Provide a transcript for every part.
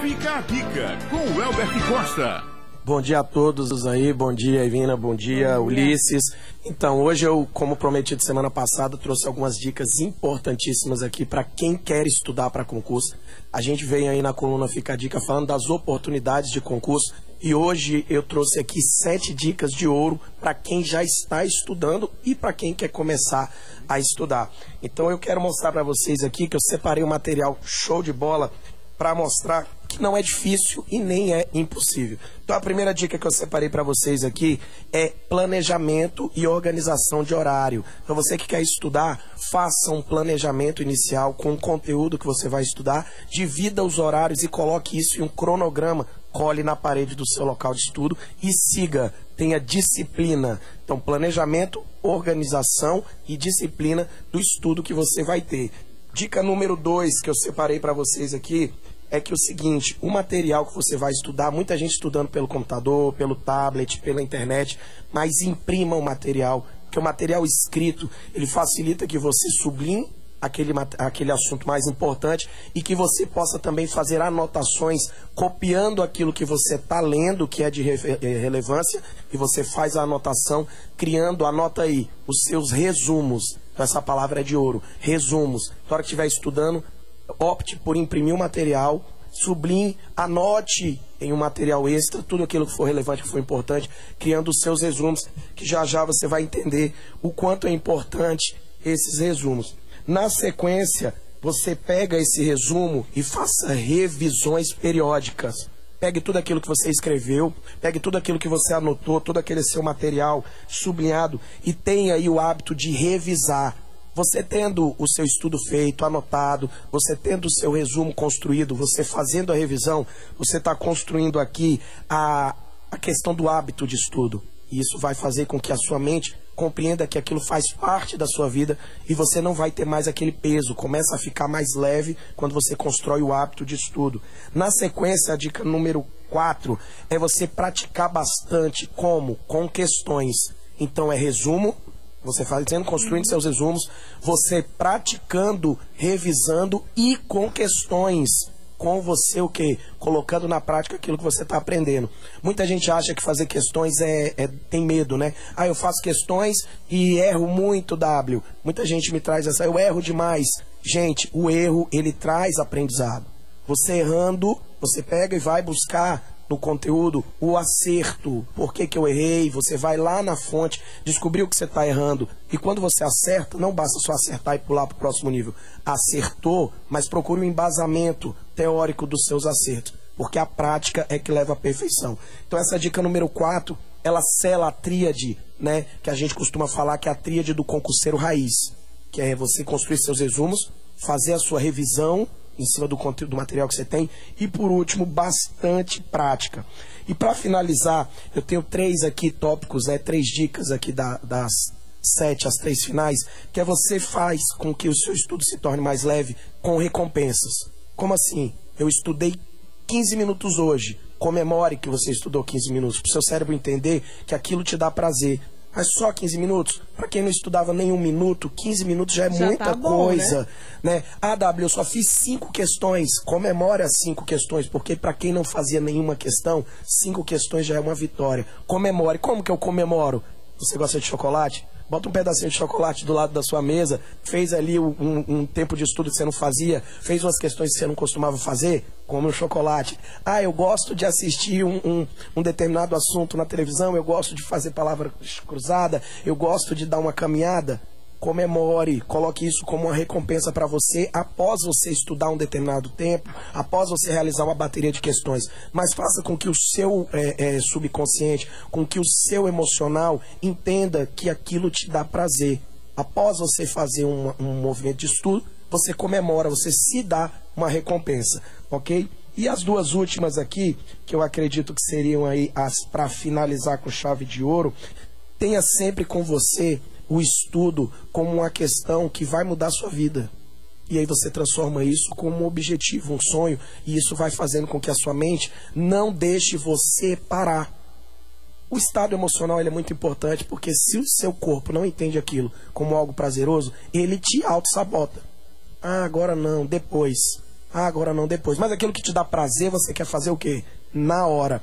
Fica a dica com o Elbert Costa. Bom dia a todos aí, bom dia Ivina, bom dia, bom dia. Ulisses. Então, hoje eu, como prometido semana passada, trouxe algumas dicas importantíssimas aqui para quem quer estudar para concurso. A gente veio aí na coluna Fica a Dica falando das oportunidades de concurso e hoje eu trouxe aqui sete dicas de ouro para quem já está estudando e para quem quer começar a estudar. Então eu quero mostrar para vocês aqui que eu separei um material show de bola para mostrar que não é difícil e nem é impossível. Então a primeira dica que eu separei para vocês aqui é planejamento e organização de horário. Para você que quer estudar, faça um planejamento inicial com o conteúdo que você vai estudar, divida os horários e coloque isso em um cronograma, cole na parede do seu local de estudo e siga, tenha disciplina. Então planejamento, organização e disciplina do estudo que você vai ter. Dica número dois que eu separei para vocês aqui é que o seguinte, o material que você vai estudar, muita gente estudando pelo computador, pelo tablet, pela internet, mas imprima o material, que o material escrito, ele facilita que você sublinhe aquele, aquele assunto mais importante e que você possa também fazer anotações copiando aquilo que você está lendo, que é de eh, relevância, e você faz a anotação, criando, anota aí, os seus resumos. Então, essa palavra é de ouro, resumos. Na hora que estiver estudando, opte por imprimir o material, sublinhe, anote em um material extra tudo aquilo que for relevante, que for importante, criando os seus resumos, que já já você vai entender o quanto é importante esses resumos. Na sequência, você pega esse resumo e faça revisões periódicas. Pegue tudo aquilo que você escreveu, pegue tudo aquilo que você anotou, todo aquele seu material sublinhado e tenha aí o hábito de revisar você tendo o seu estudo feito, anotado, você tendo o seu resumo construído, você fazendo a revisão, você está construindo aqui a, a questão do hábito de estudo. E isso vai fazer com que a sua mente compreenda que aquilo faz parte da sua vida e você não vai ter mais aquele peso. Começa a ficar mais leve quando você constrói o hábito de estudo. Na sequência, a dica número 4 é você praticar bastante. Como? Com questões. Então é resumo, você fazendo, construindo seus resumos, você praticando, revisando e com questões. Com você o que? Colocando na prática aquilo que você está aprendendo. Muita gente acha que fazer questões é, é, tem medo, né? Ah, eu faço questões e erro muito, W. Muita gente me traz essa, eu erro demais. Gente, o erro ele traz aprendizado. Você errando, você pega e vai buscar no conteúdo o acerto. Por que, que eu errei? Você vai lá na fonte, descobrir o que você está errando. E quando você acerta, não basta só acertar e pular para o próximo nível. Acertou, mas procure um embasamento teórico dos seus acertos. Porque a prática é que leva à perfeição. Então, essa dica número 4, ela sela a tríade, né? Que a gente costuma falar que é a tríade do concurseiro raiz. Que é você construir seus resumos, fazer a sua revisão em cima do conteúdo do material que você tem e por último bastante prática. E para finalizar, eu tenho três aqui tópicos, né, três dicas aqui da, das sete as três finais, que é você faz com que o seu estudo se torne mais leve com recompensas. Como assim? Eu estudei 15 minutos hoje. Comemore que você estudou 15 minutos, para o seu cérebro entender que aquilo te dá prazer. Mas só 15 minutos? Para quem não estudava nem um minuto, 15 minutos já é já muita tá bom, coisa. Né? né? Ah, W, eu só fiz cinco questões. Comemore as cinco questões, porque para quem não fazia nenhuma questão, cinco questões já é uma vitória. Comemore. Como que eu comemoro? Você gosta de chocolate? Bota um pedacinho de chocolate do lado da sua mesa, fez ali um, um, tempo de estudo que você não fazia, fez umas questões que você não costumava fazer, come um chocolate. Ah, eu gosto de assistir um, um, um determinado assunto na televisão, eu gosto de fazer palavra cruzada, eu gosto de dar uma caminhada comemore, coloque isso como uma recompensa para você após você estudar um determinado tempo, após você realizar uma bateria de questões. Mas faça com que o seu é, é, subconsciente, com que o seu emocional entenda que aquilo te dá prazer. Após você fazer um, um movimento de estudo, você comemora, você se dá uma recompensa, ok? E as duas últimas aqui, que eu acredito que seriam aí as para finalizar com chave de ouro, tenha sempre com você o estudo como uma questão que vai mudar a sua vida. E aí você transforma isso como um objetivo, um sonho, e isso vai fazendo com que a sua mente não deixe você parar. O estado emocional é muito importante porque se o seu corpo não entende aquilo como algo prazeroso, ele te auto-sabota. Ah, agora não, depois. Ah, agora não, depois. Mas aquilo que te dá prazer, você quer fazer o quê? Na hora.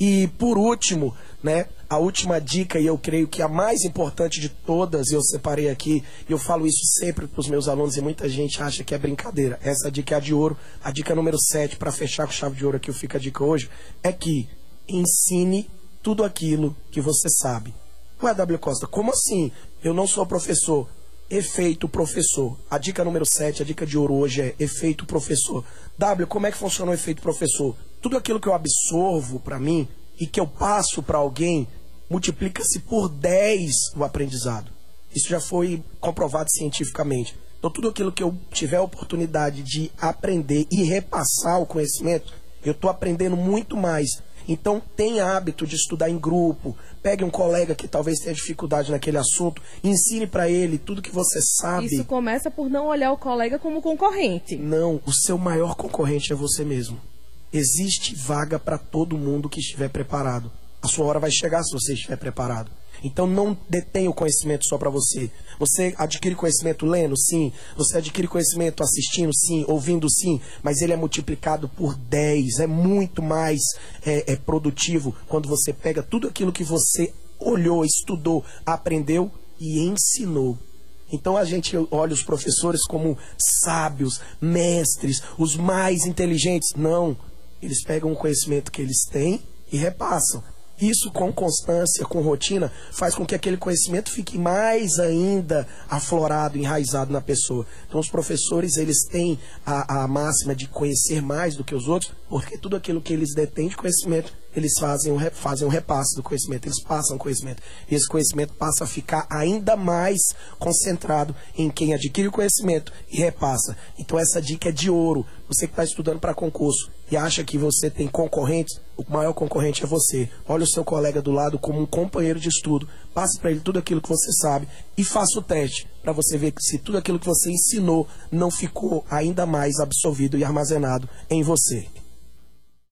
E por último, né, a última dica, e eu creio que a mais importante de todas, eu separei aqui, e eu falo isso sempre para os meus alunos, e muita gente acha que é brincadeira. Essa dica é a de ouro. A dica número 7, para fechar com chave de ouro aqui, fica a dica hoje, é que ensine tudo aquilo que você sabe. Ué, W Costa, como assim? Eu não sou professor. Efeito professor. A dica número 7, a dica de ouro hoje é efeito professor. W, como é que funciona o efeito professor? Tudo aquilo que eu absorvo para mim e que eu passo para alguém multiplica-se por 10 o aprendizado. Isso já foi comprovado cientificamente. Então, tudo aquilo que eu tiver a oportunidade de aprender e repassar o conhecimento, eu estou aprendendo muito mais então, tenha hábito de estudar em grupo. Pegue um colega que talvez tenha dificuldade naquele assunto, ensine para ele tudo que você sabe. Isso começa por não olhar o colega como concorrente. Não, o seu maior concorrente é você mesmo. Existe vaga para todo mundo que estiver preparado. A sua hora vai chegar se você estiver preparado. Então não detenha o conhecimento só para você. Você adquire conhecimento lendo? Sim. Você adquire conhecimento assistindo? Sim. Ouvindo? Sim. Mas ele é multiplicado por 10. É muito mais é, é produtivo quando você pega tudo aquilo que você olhou, estudou, aprendeu e ensinou. Então a gente olha os professores como sábios, mestres, os mais inteligentes. Não. Eles pegam o conhecimento que eles têm e repassam. Isso com constância, com rotina, faz com que aquele conhecimento fique mais ainda aflorado, enraizado na pessoa. Então os professores, eles têm a, a máxima de conhecer mais do que os outros, porque tudo aquilo que eles detêm de conhecimento, eles fazem um, fazem um repasse do conhecimento, eles passam conhecimento. E esse conhecimento passa a ficar ainda mais concentrado em quem adquire o conhecimento e repassa. Então essa dica é de ouro. Você que está estudando para concurso e acha que você tem concorrentes, o maior concorrente é você. Olha o seu colega do lado como um companheiro de estudo. Passe para ele tudo aquilo que você sabe e faça o teste para você ver se tudo aquilo que você ensinou não ficou ainda mais absorvido e armazenado em você.